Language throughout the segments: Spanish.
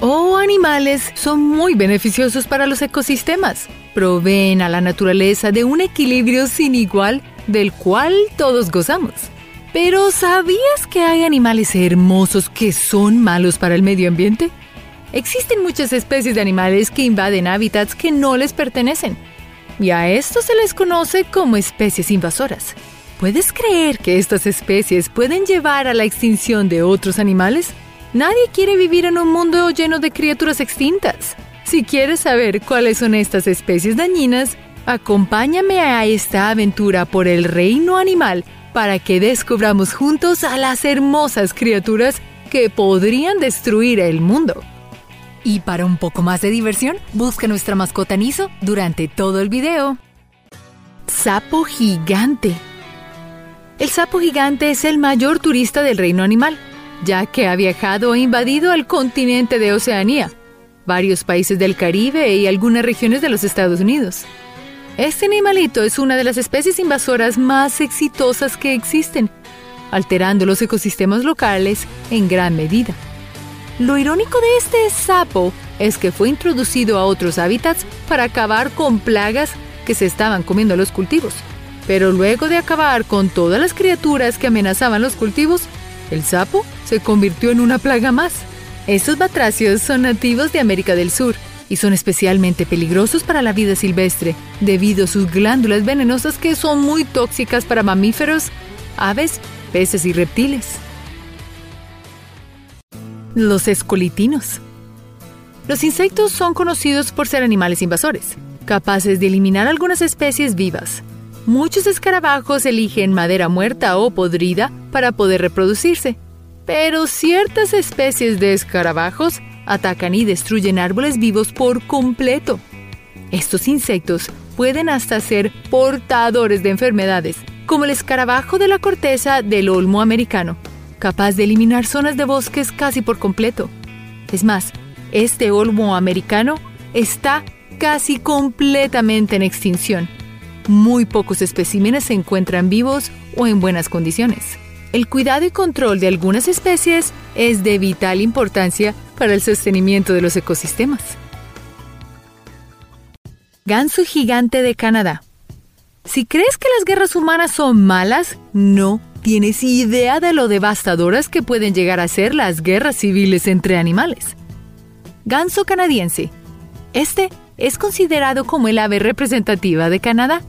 o animales son muy beneficiosos para los ecosistemas. Proveen a la naturaleza de un equilibrio sin igual del cual todos gozamos. Pero ¿sabías que hay animales hermosos que son malos para el medio ambiente? Existen muchas especies de animales que invaden hábitats que no les pertenecen. Y a esto se les conoce como especies invasoras. ¿Puedes creer que estas especies pueden llevar a la extinción de otros animales? Nadie quiere vivir en un mundo lleno de criaturas extintas. Si quieres saber cuáles son estas especies dañinas, acompáñame a esta aventura por el reino animal para que descubramos juntos a las hermosas criaturas que podrían destruir el mundo. Y para un poco más de diversión, busca nuestra mascota Niso durante todo el video. Sapo gigante. El sapo gigante es el mayor turista del reino animal ya que ha viajado e invadido el continente de Oceanía, varios países del Caribe y algunas regiones de los Estados Unidos. Este animalito es una de las especies invasoras más exitosas que existen, alterando los ecosistemas locales en gran medida. Lo irónico de este sapo es que fue introducido a otros hábitats para acabar con plagas que se estaban comiendo los cultivos. Pero luego de acabar con todas las criaturas que amenazaban los cultivos, el sapo se convirtió en una plaga más. Estos batracios son nativos de América del Sur y son especialmente peligrosos para la vida silvestre debido a sus glándulas venenosas que son muy tóxicas para mamíferos, aves, peces y reptiles. Los escolitinos. Los insectos son conocidos por ser animales invasores, capaces de eliminar algunas especies vivas, Muchos escarabajos eligen madera muerta o podrida para poder reproducirse, pero ciertas especies de escarabajos atacan y destruyen árboles vivos por completo. Estos insectos pueden hasta ser portadores de enfermedades, como el escarabajo de la corteza del olmo americano, capaz de eliminar zonas de bosques casi por completo. Es más, este olmo americano está casi completamente en extinción muy pocos especímenes se encuentran vivos o en buenas condiciones. El cuidado y control de algunas especies es de vital importancia para el sostenimiento de los ecosistemas. Ganso gigante de Canadá. Si crees que las guerras humanas son malas, no tienes idea de lo devastadoras que pueden llegar a ser las guerras civiles entre animales. Ganso canadiense. Este es considerado como el ave representativa de Canadá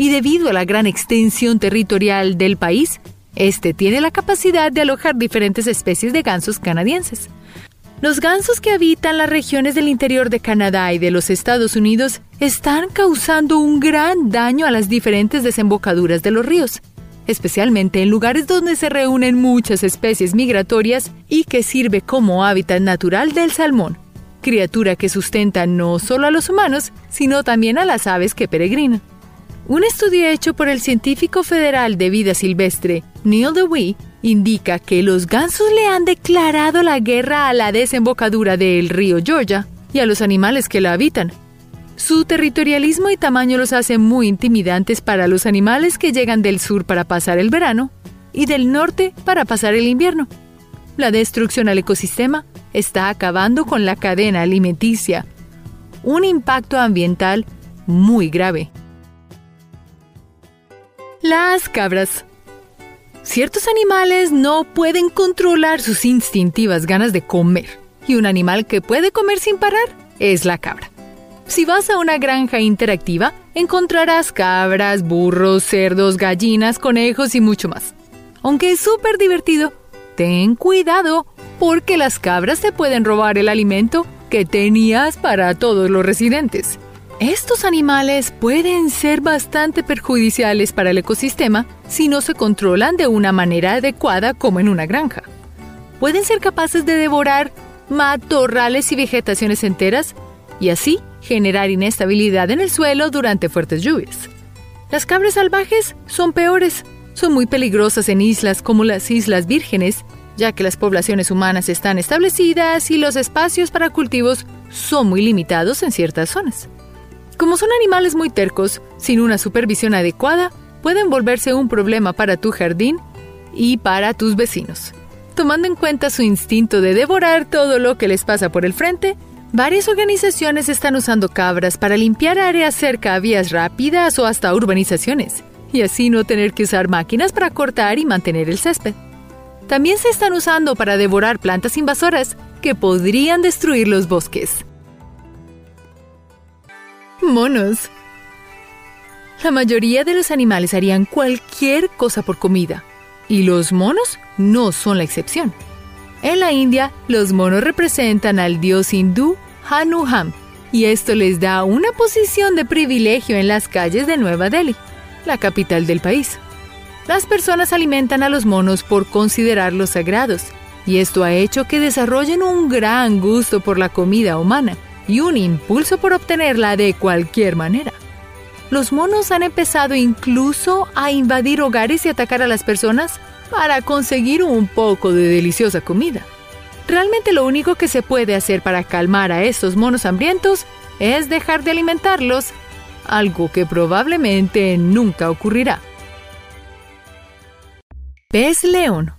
y debido a la gran extensión territorial del país, este tiene la capacidad de alojar diferentes especies de gansos canadienses. Los gansos que habitan las regiones del interior de Canadá y de los Estados Unidos están causando un gran daño a las diferentes desembocaduras de los ríos, especialmente en lugares donde se reúnen muchas especies migratorias y que sirve como hábitat natural del salmón, criatura que sustenta no solo a los humanos, sino también a las aves que peregrinan. Un estudio hecho por el científico federal de vida silvestre, Neil DeWee, indica que los gansos le han declarado la guerra a la desembocadura del río Georgia y a los animales que la habitan. Su territorialismo y tamaño los hace muy intimidantes para los animales que llegan del sur para pasar el verano y del norte para pasar el invierno. La destrucción al ecosistema está acabando con la cadena alimenticia, un impacto ambiental muy grave. Las cabras. Ciertos animales no pueden controlar sus instintivas ganas de comer, y un animal que puede comer sin parar es la cabra. Si vas a una granja interactiva, encontrarás cabras, burros, cerdos, gallinas, conejos y mucho más. Aunque es súper divertido, ten cuidado porque las cabras te pueden robar el alimento que tenías para todos los residentes. Estos animales pueden ser bastante perjudiciales para el ecosistema si no se controlan de una manera adecuada como en una granja. Pueden ser capaces de devorar matorrales y vegetaciones enteras y así generar inestabilidad en el suelo durante fuertes lluvias. Las cabras salvajes son peores, son muy peligrosas en islas como las Islas Vírgenes, ya que las poblaciones humanas están establecidas y los espacios para cultivos son muy limitados en ciertas zonas. Como son animales muy tercos, sin una supervisión adecuada, pueden volverse un problema para tu jardín y para tus vecinos. Tomando en cuenta su instinto de devorar todo lo que les pasa por el frente, varias organizaciones están usando cabras para limpiar áreas cerca a vías rápidas o hasta urbanizaciones, y así no tener que usar máquinas para cortar y mantener el césped. También se están usando para devorar plantas invasoras que podrían destruir los bosques. Monos. La mayoría de los animales harían cualquier cosa por comida, y los monos no son la excepción. En la India, los monos representan al dios hindú Hanuman, y esto les da una posición de privilegio en las calles de Nueva Delhi, la capital del país. Las personas alimentan a los monos por considerarlos sagrados, y esto ha hecho que desarrollen un gran gusto por la comida humana y un impulso por obtenerla de cualquier manera los monos han empezado incluso a invadir hogares y atacar a las personas para conseguir un poco de deliciosa comida. Realmente lo único que se puede hacer para calmar a estos monos hambrientos es dejar de alimentarlos, algo que probablemente nunca ocurrirá. Pez león.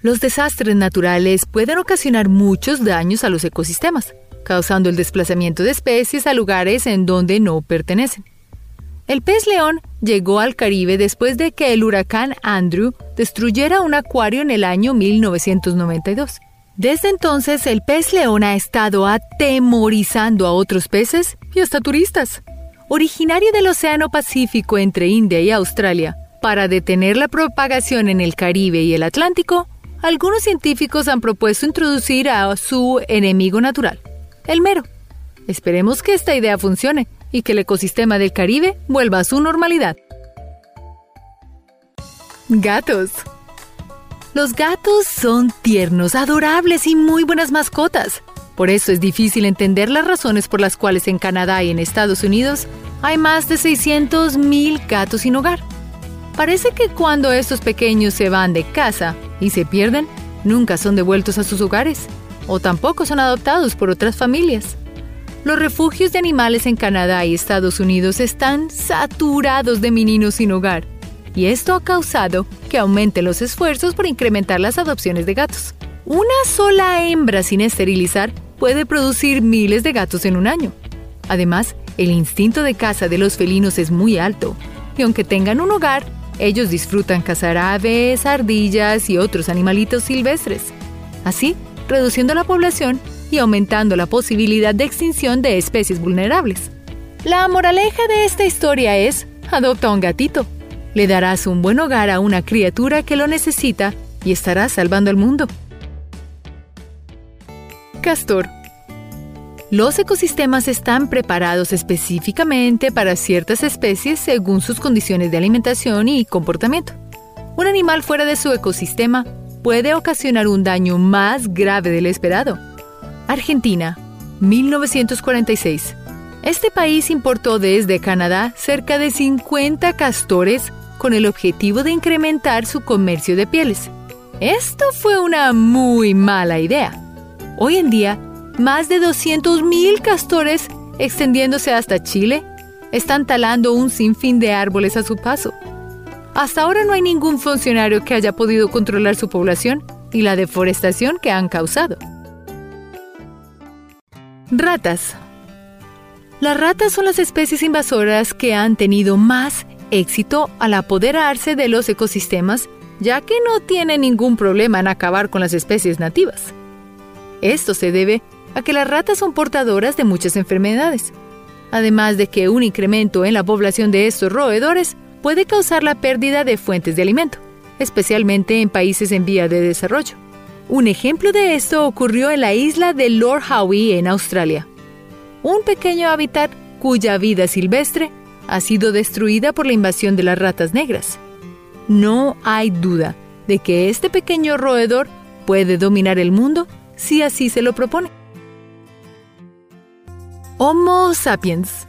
Los desastres naturales pueden ocasionar muchos daños a los ecosistemas causando el desplazamiento de especies a lugares en donde no pertenecen. El pez león llegó al Caribe después de que el huracán Andrew destruyera un acuario en el año 1992. Desde entonces, el pez león ha estado atemorizando a otros peces y hasta turistas. Originario del Océano Pacífico entre India y Australia, para detener la propagación en el Caribe y el Atlántico, algunos científicos han propuesto introducir a su enemigo natural, el mero. Esperemos que esta idea funcione y que el ecosistema del Caribe vuelva a su normalidad. Gatos. Los gatos son tiernos, adorables y muy buenas mascotas. Por eso es difícil entender las razones por las cuales en Canadá y en Estados Unidos hay más de 600.000 gatos sin hogar. Parece que cuando estos pequeños se van de casa y se pierden, nunca son devueltos a sus hogares o tampoco son adoptados por otras familias. Los refugios de animales en Canadá y Estados Unidos están saturados de meninos sin hogar, y esto ha causado que aumenten los esfuerzos por incrementar las adopciones de gatos. Una sola hembra sin esterilizar puede producir miles de gatos en un año. Además, el instinto de caza de los felinos es muy alto, y aunque tengan un hogar, ellos disfrutan cazar aves, ardillas y otros animalitos silvestres. Así, reduciendo la población y aumentando la posibilidad de extinción de especies vulnerables. La moraleja de esta historia es, adopta un gatito. Le darás un buen hogar a una criatura que lo necesita y estarás salvando al mundo. Castor. Los ecosistemas están preparados específicamente para ciertas especies según sus condiciones de alimentación y comportamiento. Un animal fuera de su ecosistema puede ocasionar un daño más grave del esperado. Argentina, 1946. Este país importó desde Canadá cerca de 50 castores con el objetivo de incrementar su comercio de pieles. Esto fue una muy mala idea. Hoy en día, más de 200.000 castores, extendiéndose hasta Chile, están talando un sinfín de árboles a su paso. Hasta ahora no hay ningún funcionario que haya podido controlar su población y la deforestación que han causado. Ratas. Las ratas son las especies invasoras que han tenido más éxito al apoderarse de los ecosistemas, ya que no tienen ningún problema en acabar con las especies nativas. Esto se debe a que las ratas son portadoras de muchas enfermedades, además de que un incremento en la población de estos roedores puede causar la pérdida de fuentes de alimento, especialmente en países en vía de desarrollo. Un ejemplo de esto ocurrió en la isla de Lord Howe en Australia, un pequeño hábitat cuya vida silvestre ha sido destruida por la invasión de las ratas negras. No hay duda de que este pequeño roedor puede dominar el mundo si así se lo propone. Homo sapiens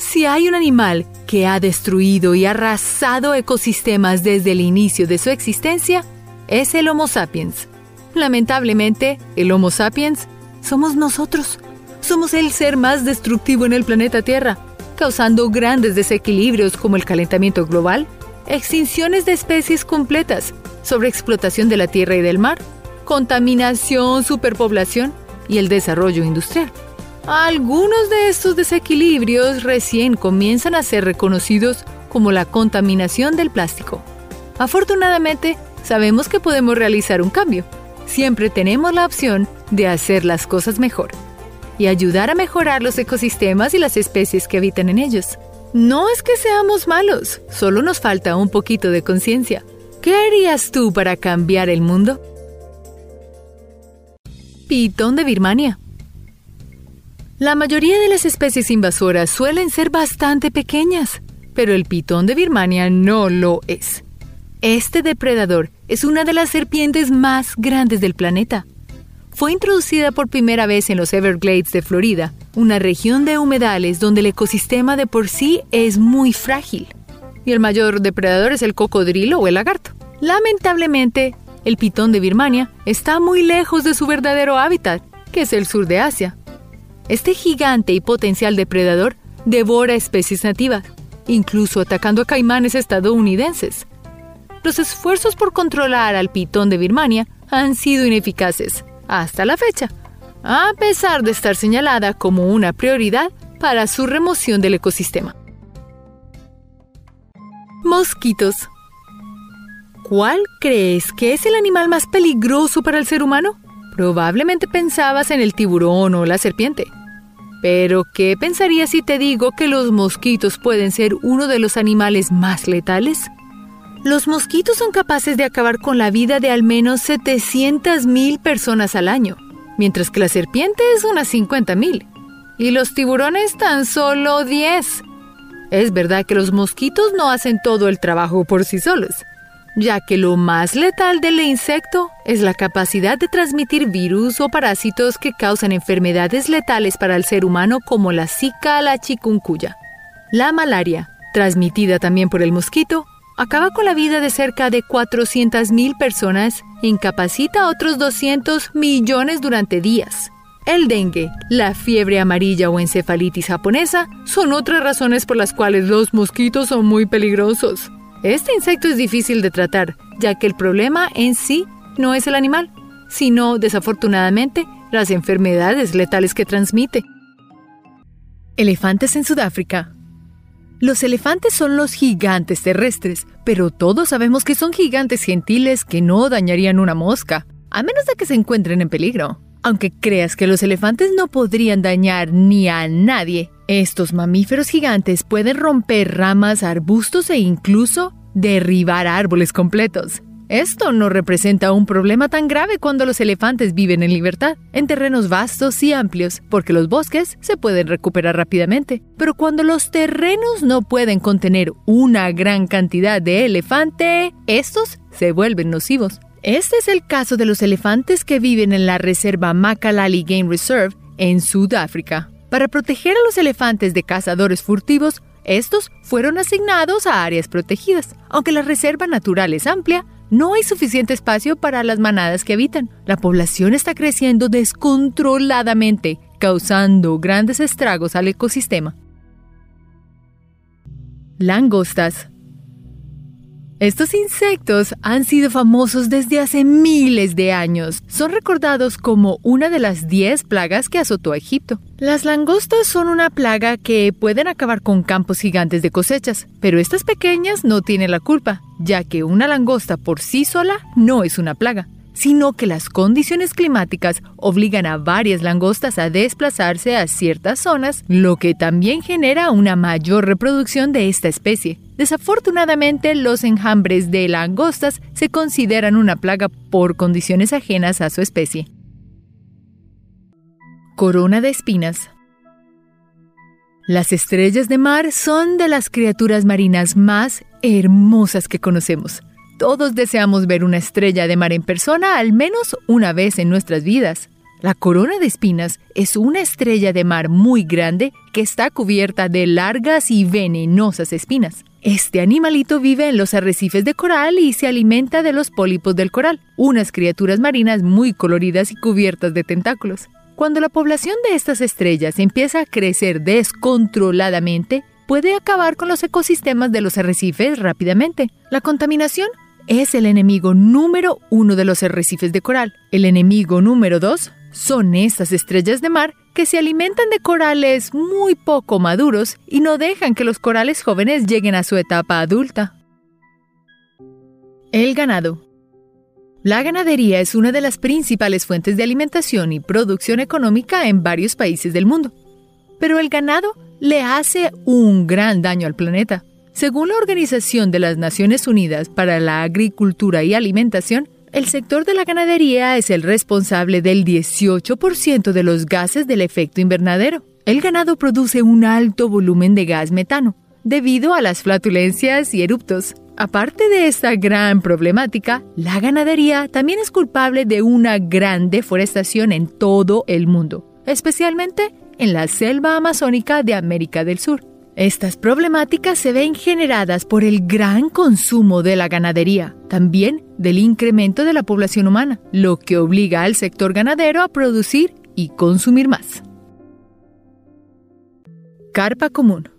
si hay un animal que ha destruido y arrasado ecosistemas desde el inicio de su existencia, es el Homo sapiens. Lamentablemente, el Homo sapiens somos nosotros. Somos el ser más destructivo en el planeta Tierra, causando grandes desequilibrios como el calentamiento global, extinciones de especies completas sobreexplotación de la tierra y del mar, contaminación, superpoblación y el desarrollo industrial. Algunos de estos desequilibrios recién comienzan a ser reconocidos como la contaminación del plástico. Afortunadamente, sabemos que podemos realizar un cambio. Siempre tenemos la opción de hacer las cosas mejor y ayudar a mejorar los ecosistemas y las especies que habitan en ellos. No es que seamos malos, solo nos falta un poquito de conciencia. ¿Qué harías tú para cambiar el mundo? Pitón de Birmania. La mayoría de las especies invasoras suelen ser bastante pequeñas, pero el pitón de Birmania no lo es. Este depredador es una de las serpientes más grandes del planeta. Fue introducida por primera vez en los Everglades de Florida, una región de humedales donde el ecosistema de por sí es muy frágil. Y el mayor depredador es el cocodrilo o el lagarto. Lamentablemente, el pitón de Birmania está muy lejos de su verdadero hábitat, que es el sur de Asia. Este gigante y potencial depredador devora especies nativas, incluso atacando a caimanes estadounidenses. Los esfuerzos por controlar al pitón de Birmania han sido ineficaces hasta la fecha, a pesar de estar señalada como una prioridad para su remoción del ecosistema. Mosquitos. ¿Cuál crees que es el animal más peligroso para el ser humano? Probablemente pensabas en el tiburón o la serpiente. Pero, ¿qué pensarías si te digo que los mosquitos pueden ser uno de los animales más letales? Los mosquitos son capaces de acabar con la vida de al menos 700.000 personas al año, mientras que la serpiente es unas 50.000 y los tiburones tan solo 10. Es verdad que los mosquitos no hacen todo el trabajo por sí solos, ya que lo más letal del insecto es la capacidad de transmitir virus o parásitos que causan enfermedades letales para el ser humano como la zika, la chikungunya. La malaria, transmitida también por el mosquito, acaba con la vida de cerca de 400.000 personas e incapacita a otros 200 millones durante días. El dengue, la fiebre amarilla o encefalitis japonesa son otras razones por las cuales los mosquitos son muy peligrosos. Este insecto es difícil de tratar, ya que el problema en sí no es el animal, sino, desafortunadamente, las enfermedades letales que transmite. Elefantes en Sudáfrica. Los elefantes son los gigantes terrestres, pero todos sabemos que son gigantes gentiles que no dañarían una mosca, a menos de que se encuentren en peligro. Aunque creas que los elefantes no podrían dañar ni a nadie, estos mamíferos gigantes pueden romper ramas, arbustos e incluso derribar árboles completos. Esto no representa un problema tan grave cuando los elefantes viven en libertad, en terrenos vastos y amplios, porque los bosques se pueden recuperar rápidamente. Pero cuando los terrenos no pueden contener una gran cantidad de elefante, estos se vuelven nocivos. Este es el caso de los elefantes que viven en la reserva Makalali Game Reserve en Sudáfrica. Para proteger a los elefantes de cazadores furtivos, estos fueron asignados a áreas protegidas. Aunque la reserva natural es amplia, no hay suficiente espacio para las manadas que habitan. La población está creciendo descontroladamente, causando grandes estragos al ecosistema. Langostas estos insectos han sido famosos desde hace miles de años. Son recordados como una de las 10 plagas que azotó a Egipto. Las langostas son una plaga que pueden acabar con campos gigantes de cosechas, pero estas pequeñas no tienen la culpa, ya que una langosta por sí sola no es una plaga sino que las condiciones climáticas obligan a varias langostas a desplazarse a ciertas zonas, lo que también genera una mayor reproducción de esta especie. Desafortunadamente, los enjambres de langostas se consideran una plaga por condiciones ajenas a su especie. Corona de espinas. Las estrellas de mar son de las criaturas marinas más hermosas que conocemos. Todos deseamos ver una estrella de mar en persona al menos una vez en nuestras vidas. La corona de espinas es una estrella de mar muy grande que está cubierta de largas y venenosas espinas. Este animalito vive en los arrecifes de coral y se alimenta de los pólipos del coral, unas criaturas marinas muy coloridas y cubiertas de tentáculos. Cuando la población de estas estrellas empieza a crecer descontroladamente, puede acabar con los ecosistemas de los arrecifes rápidamente. La contaminación es el enemigo número uno de los arrecifes de coral. El enemigo número dos son estas estrellas de mar que se alimentan de corales muy poco maduros y no dejan que los corales jóvenes lleguen a su etapa adulta. El ganado. La ganadería es una de las principales fuentes de alimentación y producción económica en varios países del mundo. Pero el ganado le hace un gran daño al planeta. Según la Organización de las Naciones Unidas para la Agricultura y Alimentación, el sector de la ganadería es el responsable del 18% de los gases del efecto invernadero. El ganado produce un alto volumen de gas metano, debido a las flatulencias y eruptos. Aparte de esta gran problemática, la ganadería también es culpable de una gran deforestación en todo el mundo, especialmente en la selva amazónica de América del Sur. Estas problemáticas se ven generadas por el gran consumo de la ganadería, también del incremento de la población humana, lo que obliga al sector ganadero a producir y consumir más. Carpa común.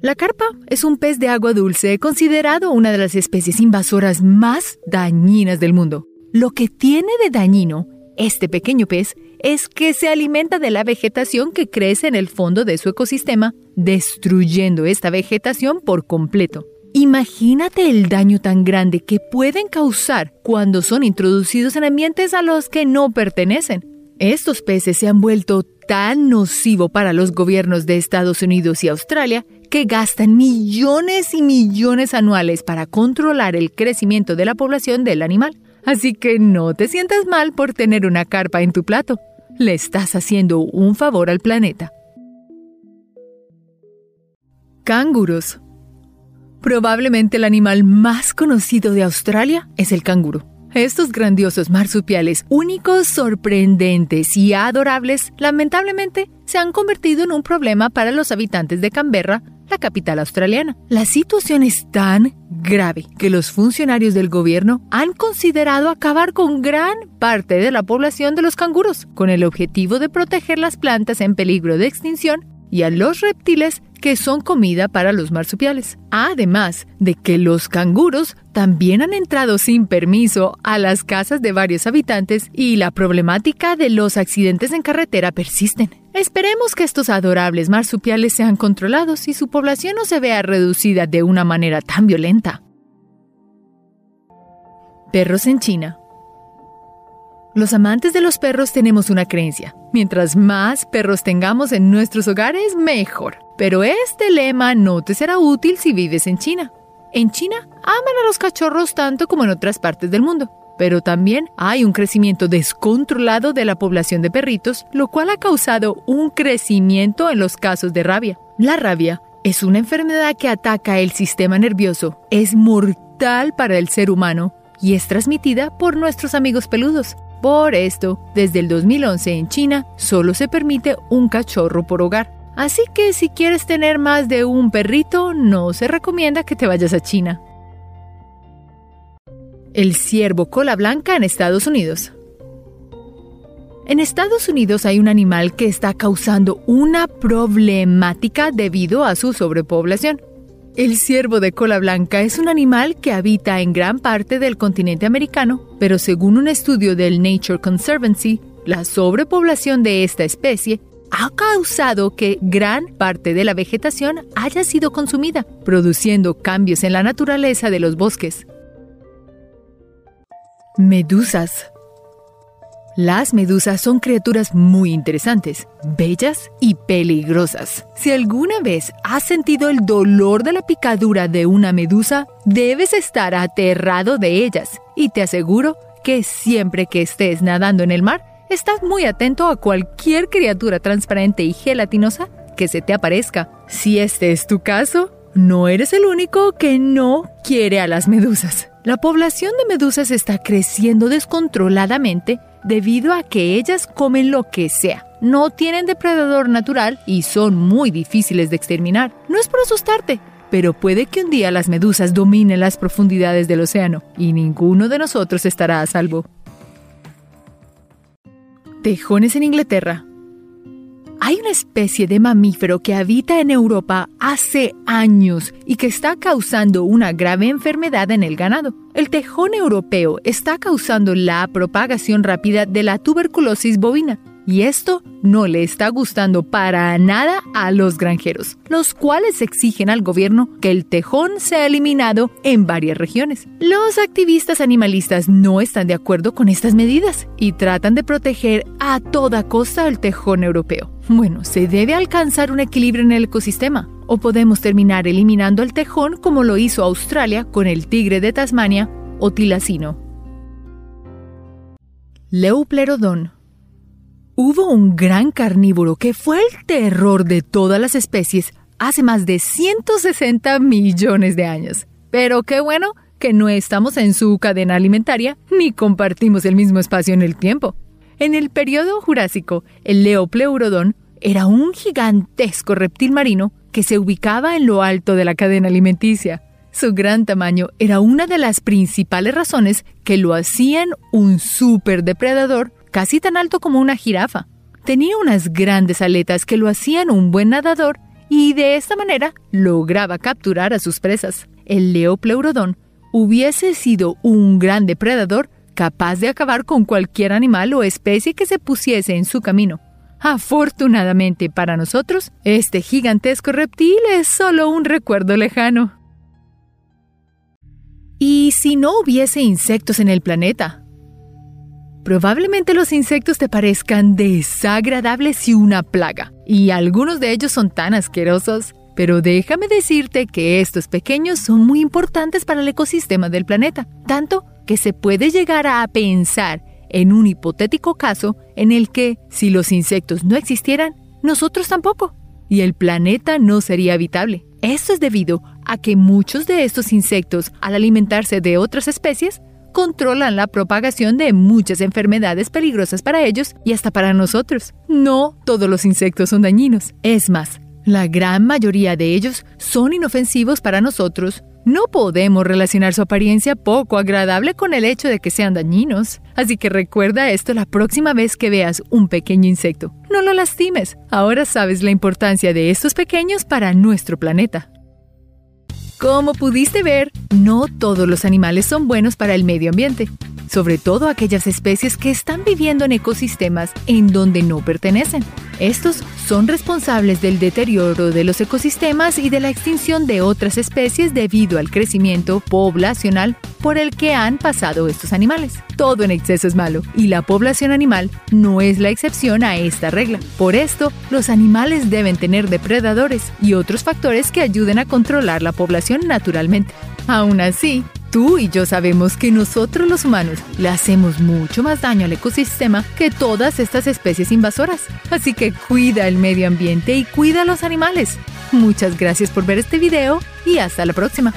La carpa es un pez de agua dulce considerado una de las especies invasoras más dañinas del mundo. Lo que tiene de dañino este pequeño pez es que se alimenta de la vegetación que crece en el fondo de su ecosistema, destruyendo esta vegetación por completo. Imagínate el daño tan grande que pueden causar cuando son introducidos en ambientes a los que no pertenecen. Estos peces se han vuelto tan nocivo para los gobiernos de Estados Unidos y Australia que gastan millones y millones anuales para controlar el crecimiento de la población del animal. Así que no te sientas mal por tener una carpa en tu plato. Le estás haciendo un favor al planeta. Canguros. Probablemente el animal más conocido de Australia es el canguro. Estos grandiosos marsupiales, únicos, sorprendentes y adorables, lamentablemente se han convertido en un problema para los habitantes de Canberra, la capital australiana. La situación es tan grave que los funcionarios del gobierno han considerado acabar con gran parte de la población de los canguros, con el objetivo de proteger las plantas en peligro de extinción y a los reptiles que son comida para los marsupiales. Además de que los canguros también han entrado sin permiso a las casas de varios habitantes y la problemática de los accidentes en carretera persisten. Esperemos que estos adorables marsupiales sean controlados y su población no se vea reducida de una manera tan violenta. Perros en China los amantes de los perros tenemos una creencia. Mientras más perros tengamos en nuestros hogares, mejor. Pero este lema no te será útil si vives en China. En China aman a los cachorros tanto como en otras partes del mundo. Pero también hay un crecimiento descontrolado de la población de perritos, lo cual ha causado un crecimiento en los casos de rabia. La rabia es una enfermedad que ataca el sistema nervioso, es mortal para el ser humano y es transmitida por nuestros amigos peludos. Por esto, desde el 2011 en China solo se permite un cachorro por hogar. Así que si quieres tener más de un perrito, no se recomienda que te vayas a China. El ciervo cola blanca en Estados Unidos. En Estados Unidos hay un animal que está causando una problemática debido a su sobrepoblación. El ciervo de cola blanca es un animal que habita en gran parte del continente americano, pero según un estudio del Nature Conservancy, la sobrepoblación de esta especie ha causado que gran parte de la vegetación haya sido consumida, produciendo cambios en la naturaleza de los bosques. Medusas las medusas son criaturas muy interesantes, bellas y peligrosas. Si alguna vez has sentido el dolor de la picadura de una medusa, debes estar aterrado de ellas. Y te aseguro que siempre que estés nadando en el mar, estás muy atento a cualquier criatura transparente y gelatinosa que se te aparezca. Si este es tu caso, no eres el único que no quiere a las medusas. La población de medusas está creciendo descontroladamente debido a que ellas comen lo que sea. No tienen depredador natural y son muy difíciles de exterminar. No es por asustarte, pero puede que un día las medusas dominen las profundidades del océano y ninguno de nosotros estará a salvo. Tejones en Inglaterra. Hay una especie de mamífero que habita en Europa hace años y que está causando una grave enfermedad en el ganado. El tejón europeo está causando la propagación rápida de la tuberculosis bovina y esto no le está gustando para nada a los granjeros, los cuales exigen al gobierno que el tejón sea eliminado en varias regiones. Los activistas animalistas no están de acuerdo con estas medidas y tratan de proteger a toda costa al tejón europeo. Bueno, se debe alcanzar un equilibrio en el ecosistema, o podemos terminar eliminando el tejón como lo hizo Australia con el tigre de Tasmania o tilacino. Leuplerodon Hubo un gran carnívoro que fue el terror de todas las especies hace más de 160 millones de años. Pero qué bueno que no estamos en su cadena alimentaria ni compartimos el mismo espacio en el tiempo. En el periodo Jurásico, el Leopleurodon era un gigantesco reptil marino que se ubicaba en lo alto de la cadena alimenticia. Su gran tamaño era una de las principales razones que lo hacían un superdepredador casi tan alto como una jirafa. Tenía unas grandes aletas que lo hacían un buen nadador y de esta manera lograba capturar a sus presas. El leopleurodón hubiese sido un gran depredador capaz de acabar con cualquier animal o especie que se pusiese en su camino. Afortunadamente para nosotros, este gigantesco reptil es solo un recuerdo lejano. ¿Y si no hubiese insectos en el planeta? Probablemente los insectos te parezcan desagradables y una plaga, y algunos de ellos son tan asquerosos, pero déjame decirte que estos pequeños son muy importantes para el ecosistema del planeta, tanto que se puede llegar a pensar en un hipotético caso en el que, si los insectos no existieran, nosotros tampoco, y el planeta no sería habitable. Esto es debido a que muchos de estos insectos, al alimentarse de otras especies, controlan la propagación de muchas enfermedades peligrosas para ellos y hasta para nosotros. No todos los insectos son dañinos. Es más, la gran mayoría de ellos son inofensivos para nosotros. No podemos relacionar su apariencia poco agradable con el hecho de que sean dañinos. Así que recuerda esto la próxima vez que veas un pequeño insecto. No lo lastimes. Ahora sabes la importancia de estos pequeños para nuestro planeta. Como pudiste ver, no todos los animales son buenos para el medio ambiente, sobre todo aquellas especies que están viviendo en ecosistemas en donde no pertenecen. Estos son responsables del deterioro de los ecosistemas y de la extinción de otras especies debido al crecimiento poblacional por el que han pasado estos animales. Todo en exceso es malo y la población animal no es la excepción a esta regla. Por esto, los animales deben tener depredadores y otros factores que ayuden a controlar la población naturalmente. Aún así, Tú y yo sabemos que nosotros los humanos le hacemos mucho más daño al ecosistema que todas estas especies invasoras. Así que cuida el medio ambiente y cuida a los animales. Muchas gracias por ver este video y hasta la próxima.